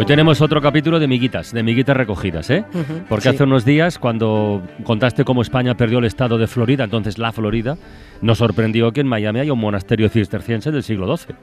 Hoy tenemos otro capítulo de miguitas, de miguitas recogidas, ¿eh? Porque hace unos días, cuando contaste cómo España perdió el estado de Florida, entonces la Florida, nos sorprendió que en Miami hay un monasterio cisterciense del siglo XII,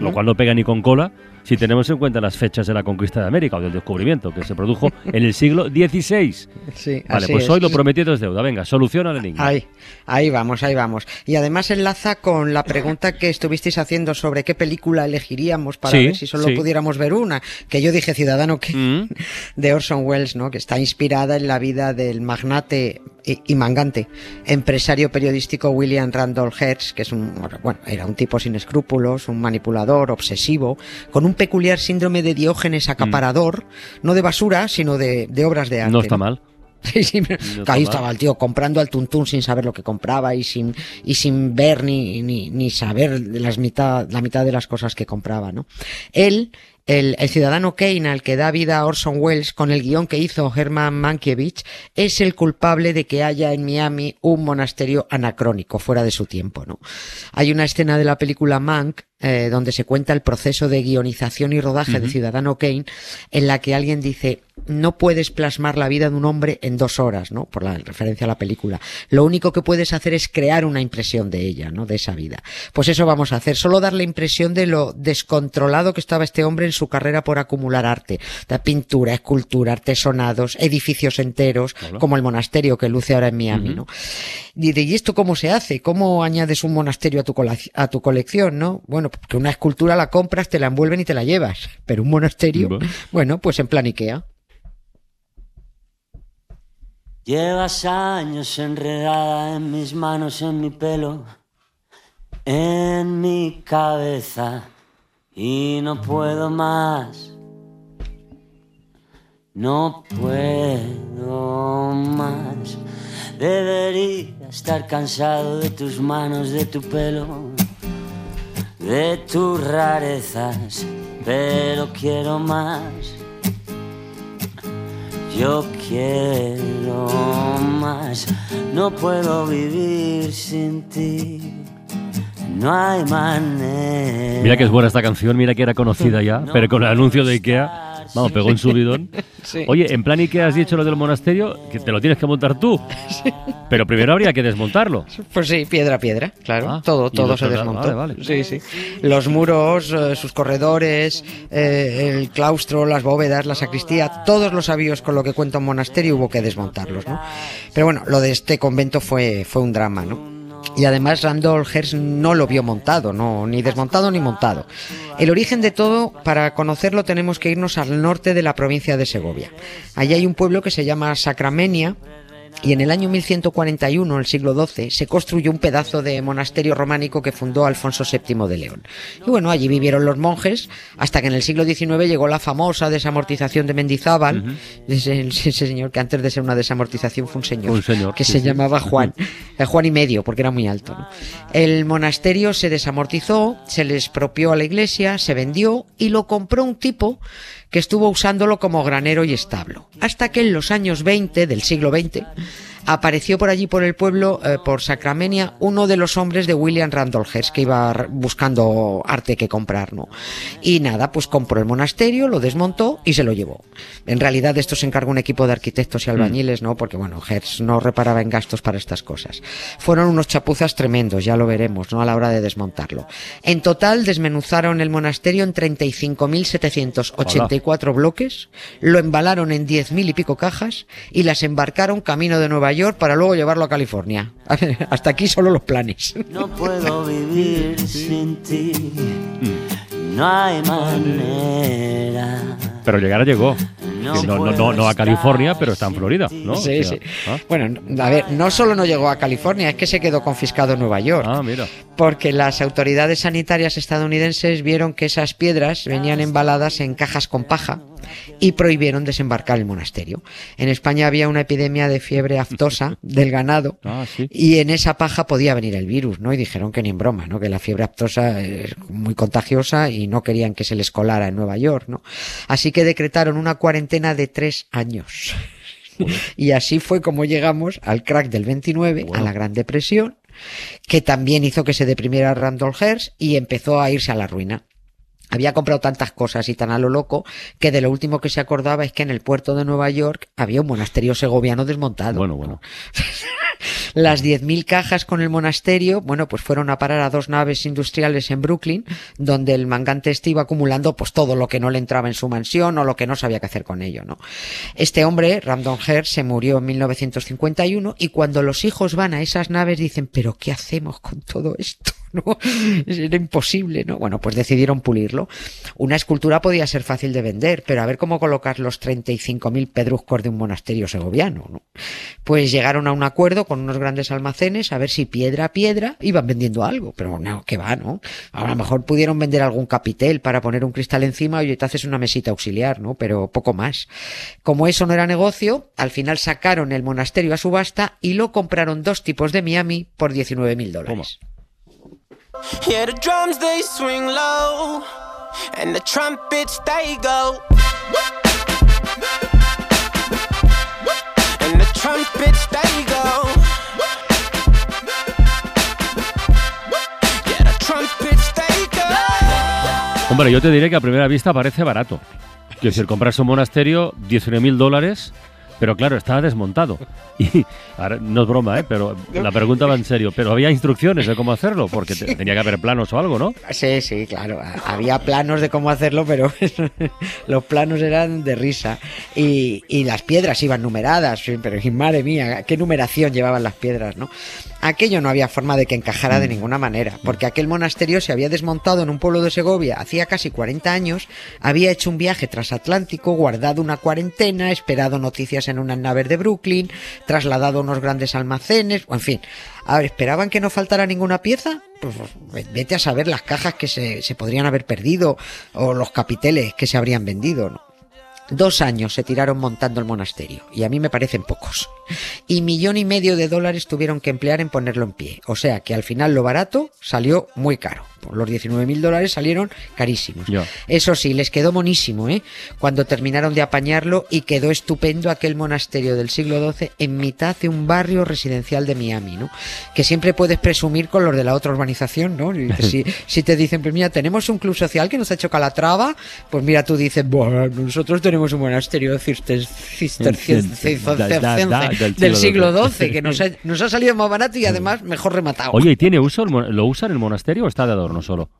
lo cual no pega ni con cola si tenemos en cuenta las fechas de la conquista de América o del descubrimiento, que se produjo en el siglo XVI. Sí, Vale, así pues es. hoy lo prometido es deuda. Venga, soluciona el enigma. Ahí, ahí vamos, ahí vamos. Y además enlaza con la pregunta que estuvisteis haciendo sobre qué película elegiríamos para Sí, ver si solo sí. pudiéramos ver una, que yo dije Ciudadano que Mm. de Orson Welles, ¿no? Que está inspirada en la vida del magnate y, mangante empresario periodístico William Randolph Hearst, que es un, bueno, era un tipo sin escrúpulos, un manipulador, obsesivo, con un peculiar síndrome de Diógenes acaparador, no de basura, sino de, de obras de arte. No está ¿no? mal. Sí, sí, No ahí mal. estaba el tío comprando al tuntún sin saber lo que compraba y sin, y sin ver ni, ni, ni saber las mitad, la mitad de las cosas que compraba, ¿no? Él, el, el ciudadano Kane al que da vida a Orson Welles con el guion que hizo Herman Mankiewicz es el culpable de que haya en Miami un monasterio anacrónico, fuera de su tiempo, ¿no? Hay una escena de la película Mank eh, donde se cuenta el proceso de guionización y rodaje de Ciudadano Kane, en la que alguien dice, no puedes plasmar la vida de un hombre en dos horas, ¿no? Por la referencia a la película. Lo único que puedes hacer es crear una impresión de ella, ¿no? De esa vida. Pues eso vamos a hacer, solo dar la impresión de lo descontrolado que estaba este hombre en su carrera por acumular arte. De pintura, escultura, artesonados, edificios enteros, Hola. como el monasterio que luce ahora en Miami. ¿no? Y de, ¿y esto cómo se hace? ¿Cómo añades un monasterio a tu, a tu colección, no? Bueno, porque una escultura la compras, te la envuelven y te la llevas. Pero un monasterio, Bueno. bueno, pues en plan Ikea. Llevas años enredada en mis manos, en mi pelo, en mi cabeza y no puedo más. No puedo más. Debería estar cansado de tus manos, de tu pelo, de tus rarezas, pero quiero más. Yo quiero más, no puedo vivir sin ti. No hay manera. Mira que es buena esta canción, mira que era conocida ya, pero con el anuncio de Ikea, vamos, pegó en subidón. Oye, en plan Ikea has dicho lo del monasterio, que te lo tienes que montar tú. Pero primero habría que desmontarlo. Pues sí, piedra a piedra, claro. Ah, todo y todo se desmontó. vale, vale. Sí, sí. Los muros, eh, sus corredores, eh, el claustro, las bóvedas, la sacristía, todos los avíos con lo que cuenta un monasterio hubo que desmontarlos, ¿no? Pero bueno, lo de este convento fue, fue un drama, ¿no? Y además Randolph Hearst no lo vio montado, no, ni desmontado ni montado. El origen de todo, para conocerlo, tenemos que irnos al norte de la provincia de Segovia. Allí hay un pueblo que se llama Sacramenia, y en el año 1141, el siglo XII, se construyó un pedazo de monasterio románico que fundó Alfonso VII de León. Y bueno, allí vivieron los monjes hasta que en el siglo XIX llegó la famosa desamortización de Mendizábal, ese, ese señor que antes de ser una desamortización fue un señor, Un señor, que sí, se sí. llamaba Juan, eh, Juan y medio, porque era muy alto. ¿no? El monasterio se desamortizó, se le expropió a la iglesia, se vendió y lo compró un tipo que estuvo usándolo como granero y establo. Hasta que en los años 20 del siglo XX apareció por allí por el pueblo, eh, por Sacramenia, uno de los hombres de William Randolph Hearst que iba buscando arte que comprar, ¿no? Y nada, pues compró el monasterio, lo desmontó y se lo llevó. En realidad esto se encargó un equipo de arquitectos y albañiles, ¿no? Porque bueno, Hearst no reparaba en gastos para estas cosas. Fueron unos chapuzas tremendos, ya lo veremos, ¿no? A la hora de desmontarlo. En total desmenuzaron el monasterio en 35.784 bloques, lo embalaron en 10.000 y pico cajas y las embarcaron camino de Nueva York para luego llevarlo a California. Hasta aquí solo los planes. No puedo vivir sin ti. No hay manera. Pero llegar llegó. No a California, pero está en Florida. ¿no? Sí, O sea, sí. ¿ah? Bueno, a ver, no solo no llegó a California, es que se quedó confiscado en Nueva York. Ah, mira. porque las autoridades sanitarias estadounidenses vieron que esas piedras venían embaladas en cajas con paja y prohibieron desembarcar el monasterio. En España había una epidemia de fiebre aftosa del ganado Ah, sí. y en esa paja podía venir el virus, ¿no? Y dijeron que ni en broma, ¿no? Que la fiebre aftosa es muy contagiosa y no querían que se les colara en Nueva York, ¿no? Así que decretaron una cuarentena de tres años. Y así fue como llegamos al crack del 29, a la Gran Depresión, que también hizo que se deprimiera Randall Hearst y empezó a irse a la ruina. Había comprado tantas cosas y tan a lo loco que de lo último que se acordaba es que en el puerto de Nueva York había un monasterio segoviano desmontado. Bueno, bueno. Las 10.000 cajas con el monasterio, bueno, pues fueron a parar a dos naves industriales en Brooklyn, donde el mangante este iba acumulando pues todo lo que no le entraba en su mansión o lo que no sabía qué hacer con ello, ¿no? Este hombre, Hearst, se murió en 1951 y cuando los hijos van a esas naves dicen, pero ¿qué hacemos con todo esto? ¿No? Era imposible, ¿no? Bueno, pues decidieron pulirlo. Una escultura podía ser fácil de vender, pero a ver cómo colocar los 35.000 pedruscos de un monasterio segoviano, ¿no? Pues llegaron a un acuerdo con unos grandes almacenes a ver si piedra a piedra iban vendiendo algo, pero no, que va, ¿no? A lo mejor pudieron vender algún capitel para poner un cristal encima y te haces una mesita auxiliar, ¿no? Pero poco más. Como eso no era negocio, al final sacaron el monasterio a subasta y lo compraron dos tipos de Miami por 19.000 dólares. Yeah, the drums they swing low, and the trumpets they go. And the trumpets they go. Yeah, the trumpets they go. Hombre, yo te diré que a primera vista parece barato. Quiero decir, comprarse un monasterio, 19.000 dólares, pero claro, estaba desmontado. Y ahora, no es broma, ¿eh? pero la pregunta va en serio. Pero había instrucciones de cómo hacerlo, porque te- tenía que haber planos o algo, ¿no? Sí, sí, claro. Había planos de cómo hacerlo, pero los planos eran de risa. Y, y las piedras iban numeradas. Pero madre mía, qué numeración llevaban las piedras, ¿no? Aquello no había forma de que encajara de ninguna manera, porque aquel monasterio se había desmontado en un pueblo de Segovia hacía casi 40 años, había hecho un viaje transatlántico, guardado una cuarentena, esperado noticias en unas naves de Brooklyn, trasladado a unos grandes almacenes, o en fin. ¿esperaban que no faltara ninguna pieza? Pues pues, vete a saber las cajas que se, se podrían haber perdido o los capiteles que se habrían vendido, ¿no? Dos años se tiraron montando el monasterio, y a mí me parecen pocos. Y millón y medio de dólares tuvieron que emplear en ponerlo en pie. O sea que al final lo barato salió muy caro. Los 19 mil dólares salieron carísimos. Eso sí, les quedó monísimo, ¿eh? Cuando terminaron de apañarlo y quedó estupendo aquel monasterio del siglo XII en mitad de un barrio residencial de Miami, ¿no? Que siempre puedes presumir con los de la otra urbanización, ¿no? Si, si te dicen, pues mira, tenemos un club social que nos ha hecho Calatrava, pues mira, tú dices, bueno, nosotros tenemos un monasterio cisterciense del siglo XII que nos ha, nos ha salido más barato y además mejor rematado. Oye, ¿y tiene uso? ¿Lo usa en el monasterio o está de adorno solo?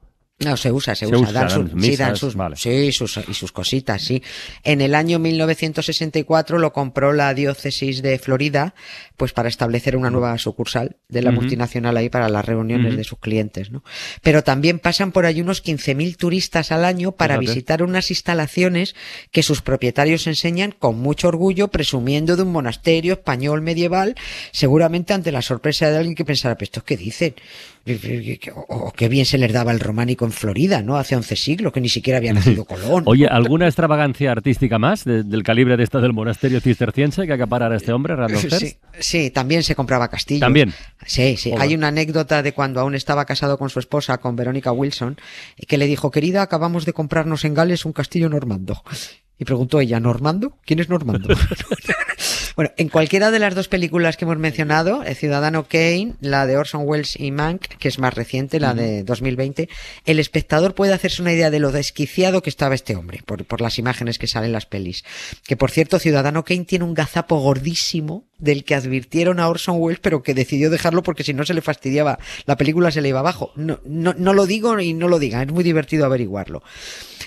No, se usa, se, Se usa. usa, Dan, dan sus- sí, dan sus, vale. sí, sus, y sus cositas, sí. En el año 1964 lo compró la diócesis de Florida, pues para establecer una nueva sucursal de la multinacional ahí para las reuniones de sus clientes, ¿no? Pero también pasan por ahí unos 15.000 turistas al año para Fíjate. visitar unas instalaciones que sus propietarios enseñan con mucho orgullo, presumiendo de un monasterio español medieval, seguramente ante la sorpresa de alguien que pensara, ¿pero estos qué dicen? O, qué bien se les daba el románico en Florida, ¿no? Hace 11 siglos, que ni siquiera había nacido Colón. Oye, ¿alguna extravagancia artística más de- del calibre de esta del monasterio cisterciense que acaparar a este hombre, Hearst? Sí, sí, también se compraba castillos. También. Sí, sí. Hay una anécdota de cuando aún estaba casado con su esposa, con Verónica Wilson, que le dijo, querida, acabamos de comprarnos en Gales un castillo normando. Y preguntó ella, ¿Normando? ¿Quién es Normando? bueno, en cualquiera de las dos películas que hemos mencionado, El Ciudadano Kane, la de Orson Welles y Mank, que es más reciente, la de 2020, el espectador puede hacerse una idea de lo desquiciado que estaba este hombre, por, por las imágenes que salen en las pelis. Que por cierto, Ciudadano Kane tiene un gazapo gordísimo del que advirtieron a Orson Welles, pero que decidió dejarlo porque si no se le fastidiaba, la película se le iba abajo. No, no, no lo digo y no lo diga, es muy divertido averiguarlo.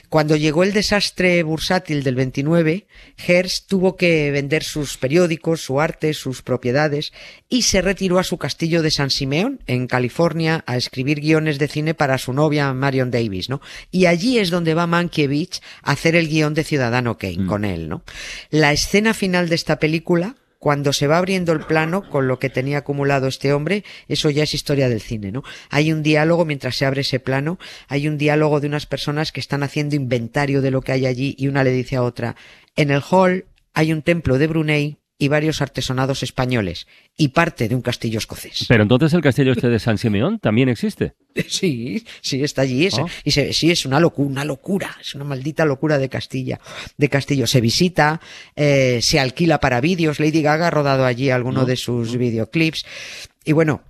Cuando llegó el desastre bursátil del 29, Hearst tuvo que vender sus periódicos, su arte, sus propiedades y se retiró a su castillo de San Simeón, en California, a escribir guiones de cine para su novia Marion Davis, ¿no? Y allí es donde va Mankiewicz a hacer el guion de Ciudadano Kane con él, ¿no? La escena final de esta película cuando se va abriendo el plano con lo que tenía acumulado este hombre, eso ya es historia del cine, ¿no? Hay un diálogo mientras se abre ese plano, hay un diálogo de unas personas que están haciendo inventario de lo que hay allí y una le dice a otra, en el hall hay un templo de Brunei y varios artesonados españoles y parte de un castillo escocés. Pero entonces el castillo este de San Simeón también existe. Sí, sí, está allí. Ah. Y se- sí, es una locura, una locura, es una maldita locura de Castilla, de Castillo. Se visita, eh, se alquila para vídeos. Lady Gaga ha rodado allí alguno de sus videoclips. Y bueno,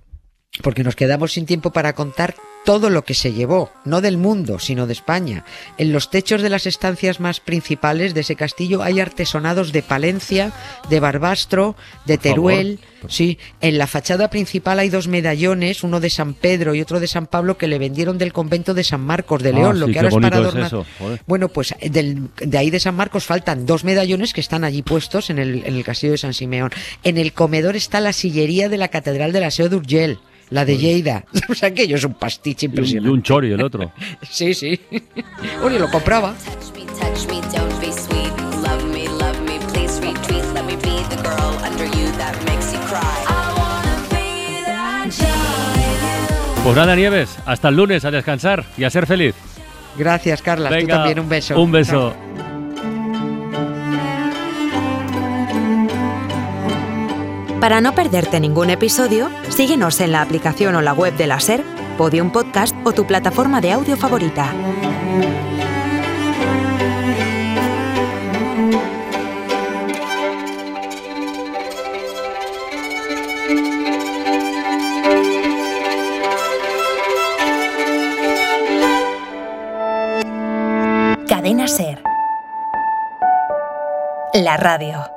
porque nos quedamos sin tiempo para contar todo lo que se llevó, no del mundo, sino de España. En los techos de las estancias más principales de ese castillo hay artesonados de Palencia, de Barbastro, de. Teruel. Sí, en la fachada principal hay dos medallones, uno de San Pedro y otro de San Pablo que le vendieron del convento de San Marcos de Ah, León, lo sí, que ahora es para es adornar. eso. Bueno, pues del- de ahí de San Marcos faltan dos medallones que están allí puestos en el, en el castillo de San Simeón. En el comedor está la sillería de la Catedral de la Seu d'Urgell, la de Lleida. O sea, aquello es un pastiche Y un, y impresionante. un chori el otro. Sí, sí. Oye, lo compraba. Pues nada, Nieves, hasta el lunes a descansar y a ser feliz. Gracias, Carla. Tú Venga, también un beso. Un beso. Para no perderte ningún episodio, síguenos en la aplicación o la web de la SER, Podium Podcast o tu plataforma de audio favorita. Cadena SER. La radio.